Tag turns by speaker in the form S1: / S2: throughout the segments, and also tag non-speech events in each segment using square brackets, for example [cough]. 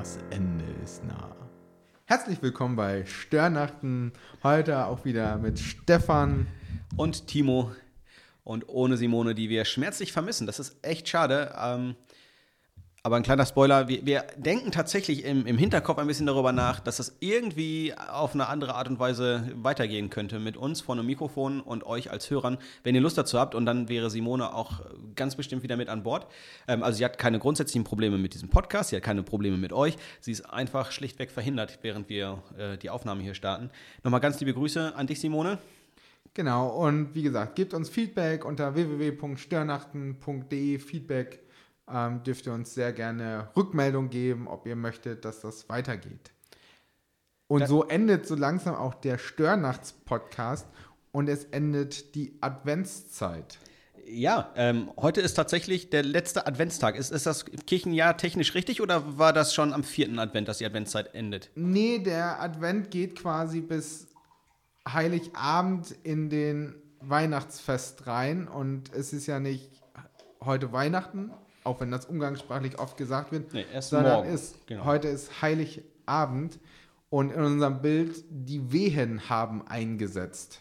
S1: Das Ende ist nah. Herzlich willkommen bei Störnachten. Heute auch wieder mit Stefan
S2: und Timo und ohne Simone, die wir schmerzlich vermissen. Das ist echt schade. Ähm, aber ein kleiner Spoiler, wir, wir denken tatsächlich im, im, Hinterkopf ein bisschen darüber nach, dass das irgendwie auf eine andere Art und Weise weitergehen könnte mit uns vor einem Mikrofon und euch als Hörern, wenn ihr Lust dazu habt. Und dann wäre Simone auch ganz bestimmt wieder mit an Bord. Ähm, also sie hat keine grundsätzlichen Probleme mit diesem Podcast, sie hat keine Probleme mit euch. Sie ist einfach schlichtweg verhindert, während wir äh, die Aufnahme hier starten. Nochmal ganz liebe Grüße an dich, Simone.
S1: Genau, und wie gesagt, gebt uns Feedback unter www.störnachten.de Feedback ähm, dürft ihr uns sehr gerne Rückmeldung geben, ob ihr möchtet, dass das weitergeht. Und so endet so langsam auch der Störnachts-Podcast und es endet die Adventszeit.
S2: Ja, ähm, heute ist tatsächlich der letzte Adventstag. Ist, ist das Kirchenjahr technisch richtig oder war das schon am vierten Advent, dass die Adventszeit endet?
S1: Nee, der Advent geht quasi bis Heiligabend in den Weihnachtsfest rein und es ist ja nicht heute Weihnachten, auch wenn das umgangssprachlich oft gesagt wird, nee, erst sondern morgen. Ist, genau. heute ist Heiligabend und in unserem Bild die Wehen haben eingesetzt.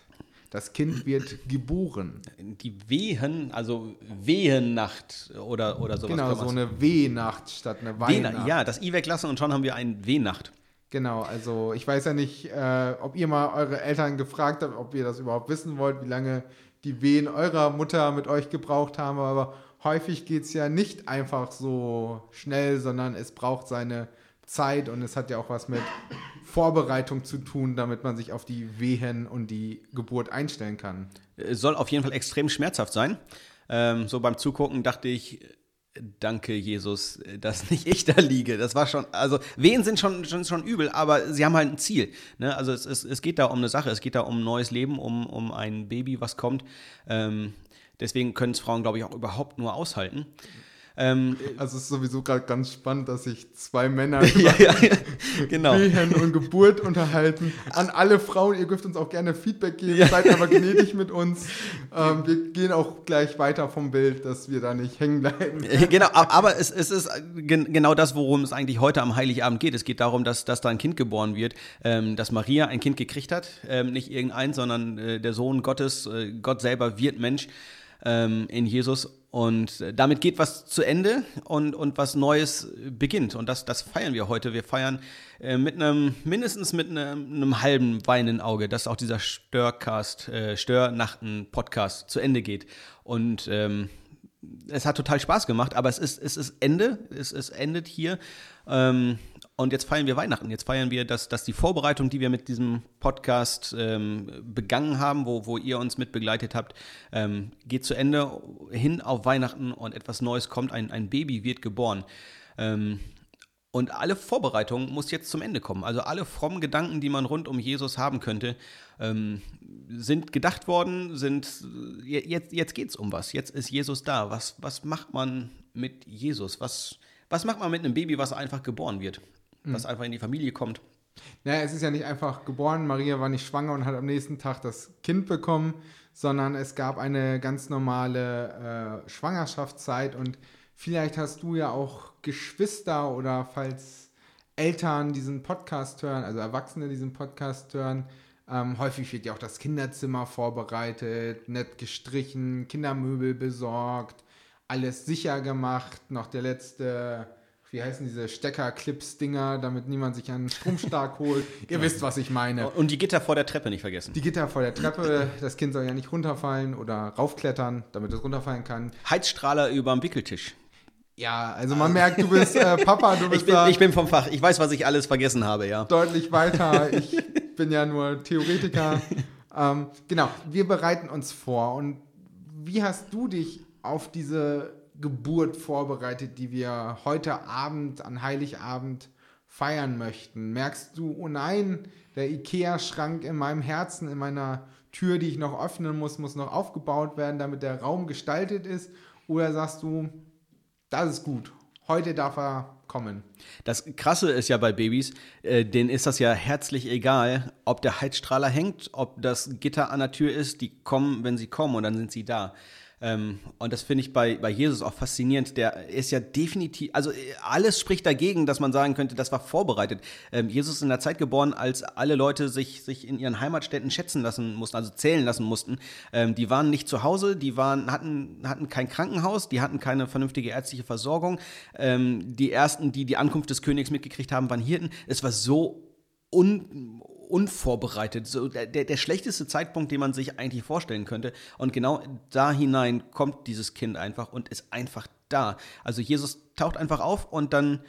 S1: Das Kind wird [clears throat] geboren.
S2: Die Wehen, also Wehennacht oder, oder sowas.
S1: Genau, so eine Wehnacht statt eine Weihnacht.
S2: Ja, das I weglassen und schon haben wir eine Wehnacht.
S1: Genau, also ich weiß ja nicht, äh, ob ihr mal eure Eltern gefragt habt, ob ihr das überhaupt wissen wollt, wie lange die Wehen eurer Mutter mit euch gebraucht haben, aber häufig geht es ja nicht einfach so schnell, sondern es braucht seine Zeit und es hat ja auch was mit Vorbereitung zu tun, damit man sich auf die Wehen und die Geburt einstellen kann.
S2: Es soll auf jeden Fall extrem schmerzhaft sein. Ähm, so beim Zugucken dachte ich, danke Jesus, dass nicht ich da liege. Das war schon, also Wehen sind schon, schon, schon übel, aber sie haben halt ein Ziel. Ne? Also es, es, es geht da um eine Sache, es geht da um neues Leben, um, um ein Baby, was kommt. Ähm, Deswegen können es Frauen, glaube ich, auch überhaupt nur aushalten.
S1: Ähm, also es ist sowieso gerade ganz spannend, dass sich zwei Männer [laughs] über ja, ja, genau. Wehen und Geburt unterhalten. An alle Frauen, ihr dürft uns auch gerne Feedback geben, ja. seid aber gnädig mit [laughs] uns. Ähm, wir gehen auch gleich weiter vom Bild, dass wir da nicht hängen bleiben. [laughs]
S2: Genau, aber es, es ist genau das, worum es eigentlich heute am Heiligabend geht. Es geht darum, dass, dass da ein Kind geboren wird, ähm, dass Maria ein Kind gekriegt hat, ähm, nicht irgendein, sondern äh, der Sohn Gottes, äh, Gott selber wird Mensch ähm, in Jesus. Und damit geht was zu Ende und, und was Neues beginnt. Und das, das feiern wir heute. Wir feiern äh, mit einem, mindestens mit einem, einem halben weinenden Auge, dass auch dieser Störcast, äh, Störnachten-Podcast zu Ende geht. Und ähm, es hat total Spaß gemacht, aber es ist, es ist Ende. Es, es endet hier. Ähm, und jetzt feiern wir Weihnachten. Jetzt feiern wir, dass, dass die Vorbereitung, die wir mit diesem Podcast ähm, begangen haben, wo, wo ihr uns mit begleitet habt, ähm, geht zu Ende hin auf Weihnachten und etwas Neues kommt. Ein, ein Baby wird geboren. Ähm, und alle Vorbereitung muss jetzt zum Ende kommen. Also alle frommen Gedanken, die man rund um Jesus haben könnte, ähm, sind gedacht worden, sind jetzt, jetzt geht es um was. Jetzt ist Jesus da. Was, was macht man mit Jesus? Was, was macht man mit einem Baby, was einfach geboren wird? Mhm. was einfach in die Familie kommt.
S1: Naja, es ist ja nicht einfach geboren, Maria war nicht schwanger und hat am nächsten Tag das Kind bekommen, sondern es gab eine ganz normale äh, Schwangerschaftszeit und vielleicht hast du ja auch Geschwister oder falls Eltern diesen Podcast hören, also Erwachsene diesen Podcast hören, ähm, häufig wird ja auch das Kinderzimmer vorbereitet, nett gestrichen, Kindermöbel besorgt, alles sicher gemacht, noch der letzte wie heißen diese Stecker-Clips-Dinger, damit niemand sich einen Stromstark holt. [laughs] Ihr wisst, was ich meine.
S2: Und die Gitter vor der Treppe nicht vergessen.
S1: Die Gitter vor der Treppe, das Kind soll ja nicht runterfallen oder raufklettern, damit es runterfallen kann.
S2: Heizstrahler über dem Wickeltisch.
S1: Ja, also man merkt, du bist äh, Papa, du [laughs] bist
S2: ich bin, da. Ich bin vom Fach, ich weiß, was ich alles vergessen habe, ja.
S1: Deutlich weiter, [laughs] ich bin ja nur Theoretiker. ähm, genau, wir bereiten uns vor. Und wie hast du dich auf diese Geburt vorbereitet, die wir heute Abend an Heiligabend feiern möchten? Merkst du, oh nein, der Ikea-Schrank in meinem Herzen, in meiner Tür, die ich noch öffnen muss, muss noch aufgebaut werden, damit der Raum gestaltet ist? Oder sagst du, das ist gut, heute darf er kommen?
S2: Das Krasse ist ja bei Babys, äh, denen ist das ja herzlich egal, ob der Heizstrahler hängt, ob das Gitter an der Tür ist, die kommen, wenn sie kommen und dann sind sie da. Ähm, und das finde ich bei, bei Jesus auch faszinierend. Der ist ja definitiv, also alles spricht dagegen, dass man sagen könnte, das war vorbereitet. Ähm, Jesus ist in der Zeit geboren, als alle Leute sich, sich in ihren Heimatstädten schätzen lassen mussten, also zählen lassen mussten. Ähm, die waren nicht zu Hause, die waren, hatten, hatten kein Krankenhaus, die hatten keine vernünftige ärztliche Versorgung. Die ersten, die die Ankunft des Königs mitgekriegt haben, waren Hirten. Es war so un, unvorbereitet. So der, der schlechteste Zeitpunkt, den man sich eigentlich vorstellen könnte. Und genau da hinein kommt dieses Kind einfach und ist einfach da. Also Jesus taucht einfach auf und dann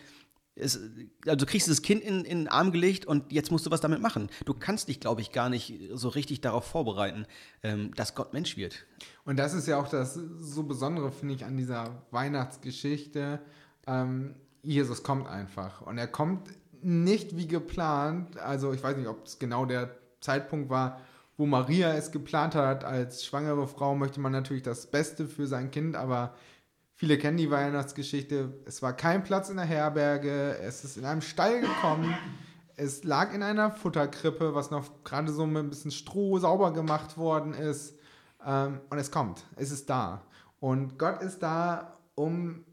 S2: ist, also du kriegst das Kind in, in den Arm gelegt und jetzt musst du was damit machen. Du kannst dich, glaube ich, gar nicht so richtig darauf vorbereiten, ähm, dass Gott Mensch wird.
S1: Und das ist ja auch das so Besondere, finde ich, an dieser Weihnachtsgeschichte. Ähm, Jesus kommt einfach und er kommt nicht wie geplant. Also ich weiß nicht, ob es genau der Zeitpunkt war, wo Maria es geplant hat. Als schwangere Frau möchte man natürlich das Beste für sein Kind, aber viele kennen die Weihnachtsgeschichte. Es war kein Platz in der Herberge, es ist in einem Stall gekommen. Es lag in einer Futterkrippe, was noch gerade so mit ein bisschen Stroh sauber gemacht worden ist. Ähm, und es kommt, es ist da. Und Gott ist da, um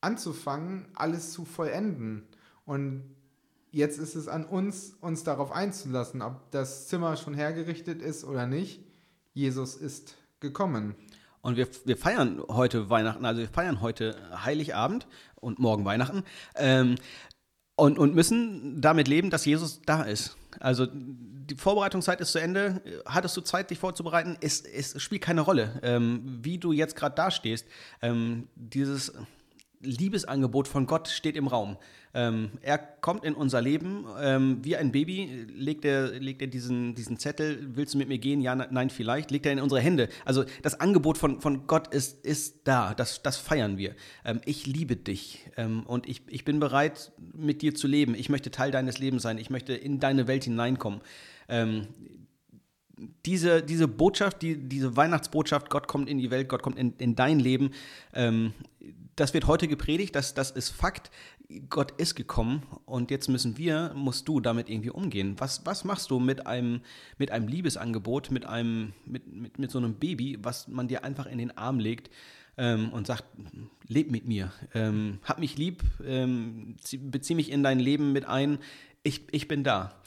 S1: anzufangen, alles zu vollenden. Und Jetzt ist es an uns, uns darauf einzulassen, ob das Zimmer schon hergerichtet ist oder nicht. Jesus ist gekommen.
S2: Und wir, wir feiern heute Weihnachten, also wir feiern heute Heiligabend und morgen Weihnachten ähm, und, und müssen damit leben, dass Jesus da ist. Also die Vorbereitungszeit ist zu Ende. Hattest du Zeit, dich vorzubereiten? Es, es spielt keine Rolle, ähm, wie du jetzt gerade dastehst. Ähm, dieses Liebesangebot von Gott steht im Raum. Ähm, er kommt in unser Leben ähm, wie ein Baby, legt er, legt er diesen, diesen Zettel, willst du mit mir gehen? Ja, nein, vielleicht, legt er in unsere Hände. Also das Angebot von, von Gott ist, ist da, das, das feiern wir. Ähm, ich liebe dich ähm, und ich, ich bin bereit, mit dir zu leben. Ich möchte Teil deines Lebens sein, ich möchte in deine Welt hineinkommen ähm, diese, diese Botschaft, die, diese Weihnachtsbotschaft, Gott kommt in die Welt, Gott kommt in, in dein Leben, ähm, das wird heute gepredigt, das, das ist Fakt. Gott ist gekommen und jetzt müssen wir, musst du damit irgendwie umgehen. Was, was machst du mit einem, mit einem Liebesangebot, mit, einem, mit, mit, mit so einem Baby, was man dir einfach in den Arm legt ähm, und sagt, leb mit mir, ähm, hab mich lieb, ähm, bezieh mich in dein Leben mit ein, ich, ich bin da.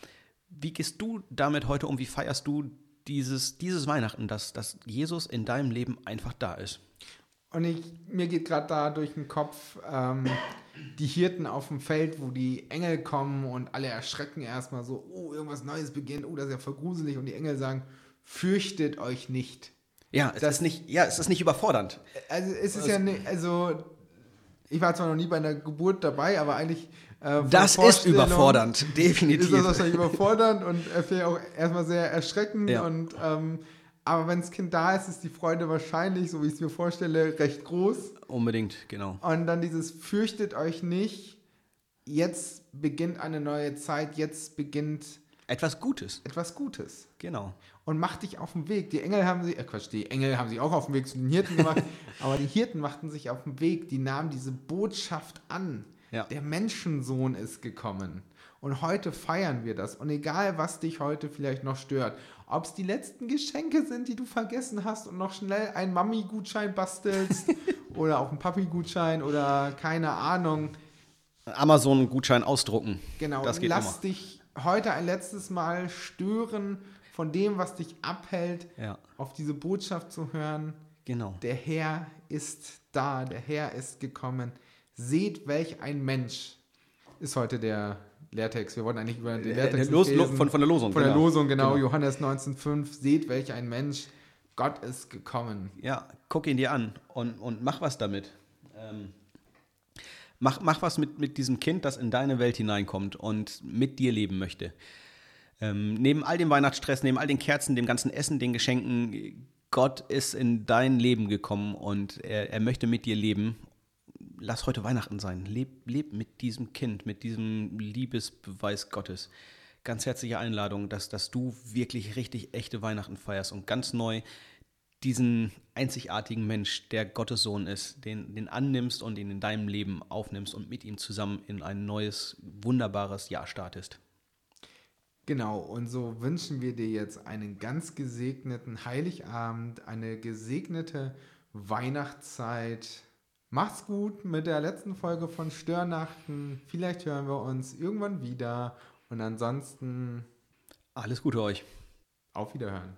S2: Wie gehst du damit heute um? Wie feierst du dieses, dieses Weihnachten, dass, dass Jesus in deinem Leben einfach da ist?
S1: Und ich, mir geht gerade da durch den Kopf ähm, die Hirten auf dem Feld, wo die Engel kommen und alle erschrecken erstmal so, oh, irgendwas Neues beginnt, oh, das ist ja voll gruselig. Und die Engel sagen, fürchtet euch nicht.
S2: Ja, es das, ist nicht, ja, es ist nicht überfordernd.
S1: Also es ist also, ja nicht, also ich war zwar noch nie bei einer Geburt dabei, aber eigentlich.
S2: Äh, das ist überfordernd, definitiv.
S1: Ist das wahrscheinlich überfordernd und vielleicht auch erstmal sehr erschreckend ja. und ähm, aber wenn das Kind da ist, ist die Freude wahrscheinlich, so wie ich es mir vorstelle, recht groß.
S2: Unbedingt, genau.
S1: Und dann dieses fürchtet euch nicht, jetzt beginnt eine neue Zeit, jetzt beginnt
S2: etwas Gutes.
S1: Etwas Gutes.
S2: Genau.
S1: Und mach dich auf den Weg. Die Engel haben sich, äh Quatsch, die Engel haben sich auch auf den Weg zu den Hirten gemacht, [laughs] aber die Hirten machten sich auf den Weg, die nahmen diese Botschaft an. Ja. Der Menschensohn ist gekommen. Und heute feiern wir das. Und egal, was dich heute vielleicht noch stört, ob es die letzten Geschenke sind, die du vergessen hast und noch schnell einen Mami-Gutschein bastelst [laughs] oder auch einen Papi-Gutschein oder keine Ahnung.
S2: Amazon-Gutschein ausdrucken.
S1: Genau, das geht lass immer. dich heute ein letztes Mal stören von dem, was dich abhält, ja. auf diese Botschaft zu hören.
S2: Genau.
S1: Der Herr ist da, der Herr ist gekommen. Seht, welch ein Mensch ist heute der Lehrtext. Wir wollten eigentlich über den Lehrtext
S2: Los, lesen. Von, von der Losung.
S1: Von genau. der Losung, genau. genau. Johannes 19,5. Seht, welch ein Mensch. Gott ist gekommen.
S2: Ja, guck ihn dir an und, und mach was damit. Ähm, mach, mach was mit, mit diesem Kind, das in deine Welt hineinkommt und mit dir leben möchte. Ähm, neben all dem Weihnachtsstress, neben all den Kerzen, dem ganzen Essen, den Geschenken, Gott ist in dein Leben gekommen und er, er möchte mit dir leben lass heute Weihnachten sein. Leb, leb mit diesem Kind, mit diesem Liebesbeweis Gottes. Ganz herzliche Einladung, dass, dass du wirklich richtig echte Weihnachten feierst und ganz neu diesen einzigartigen Mensch, der Gottes Sohn ist, den, den annimmst und ihn in deinem Leben aufnimmst und mit ihm zusammen in ein neues, wunderbares Jahr startest.
S1: Genau, und so wünschen wir dir jetzt einen ganz gesegneten Heiligabend, eine gesegnete Weihnachtszeit. Macht's gut mit der letzten Folge von Störnachten. Vielleicht hören wir uns irgendwann wieder. Und ansonsten.
S2: Alles Gute euch.
S1: Auf Wiederhören.